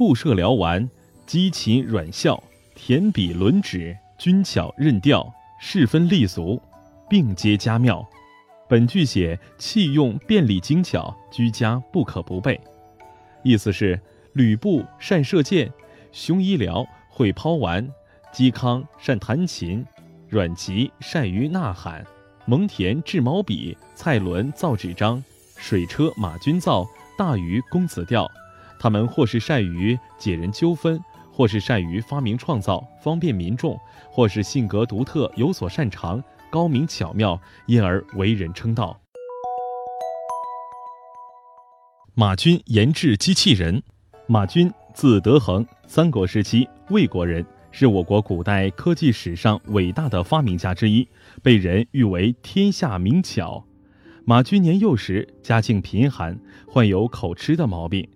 布设辽丸，机琴软校，填笔轮指，均巧任调，事分立俗，并皆佳妙。本句写器用便利精巧，居家不可不备。意思是吕布善射箭，熊一辽会抛丸，嵇康善弹琴，阮籍善于呐喊，蒙恬制毛笔，蔡伦造纸张，水车马钧造，大禹公子钓。他们或是善于解人纠纷，或是善于发明创造，方便民众；或是性格独特，有所擅长，高明巧妙，因而为人称道。马军研制机器人。马军，字德衡，三国时期魏国人，是我国古代科技史上伟大的发明家之一，被人誉为天下名巧。马军年幼时家境贫寒，患有口吃的毛病。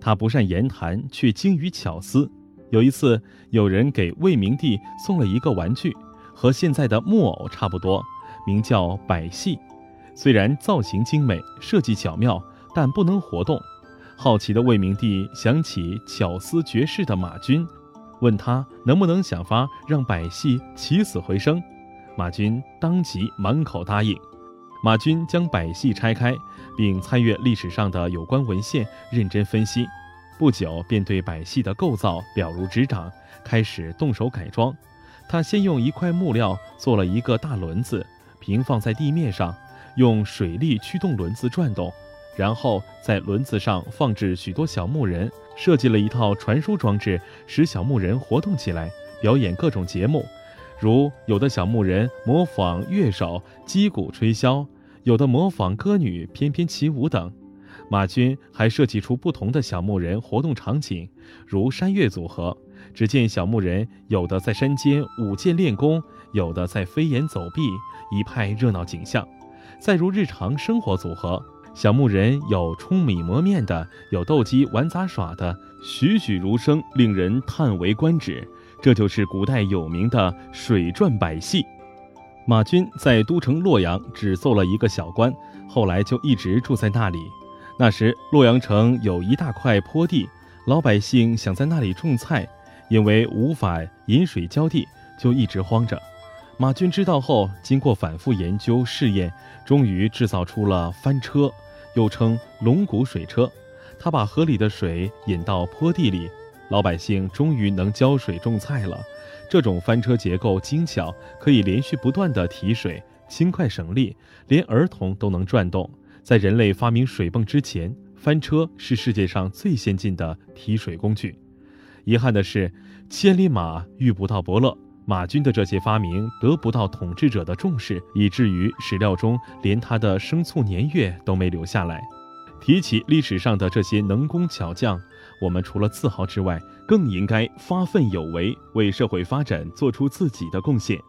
他不善言谈，却精于巧思。有一次，有人给魏明帝送了一个玩具，和现在的木偶差不多，名叫百戏。虽然造型精美，设计巧妙，但不能活动。好奇的魏明帝想起巧思绝世的马军，问他能不能想法让百戏起死回生。马军当即满口答应。马军将百戏拆开，并参阅历史上的有关文献，认真分析。不久，便对百戏的构造了如指掌，开始动手改装。他先用一块木料做了一个大轮子，平放在地面上，用水力驱动轮子转动，然后在轮子上放置许多小木人，设计了一套传输装置，使小木人活动起来，表演各种节目。如有的小木人模仿乐手击鼓吹箫，有的模仿歌女翩翩起舞等。马军还设计出不同的小木人活动场景，如山岳组合。只见小木人有的在山间舞剑练功，有的在飞檐走壁，一派热闹景象。再如日常生活组合，小木人有舂米磨面的，有斗鸡玩杂耍的，栩栩如生，令人叹为观止。这就是古代有名的水转百戏。马军在都城洛阳只做了一个小官，后来就一直住在那里。那时洛阳城有一大块坡地，老百姓想在那里种菜，因为无法引水浇地，就一直荒着。马军知道后，经过反复研究试验，终于制造出了翻车，又称龙骨水车。他把河里的水引到坡地里。老百姓终于能浇水种菜了。这种翻车结构精巧，可以连续不断地提水，轻快省力，连儿童都能转动。在人类发明水泵之前，翻车是世界上最先进的提水工具。遗憾的是，千里马遇不到伯乐，马军的这些发明得不到统治者的重视，以至于史料中连他的生卒年月都没留下来。提起历史上的这些能工巧匠。我们除了自豪之外，更应该发奋有为，为社会发展做出自己的贡献。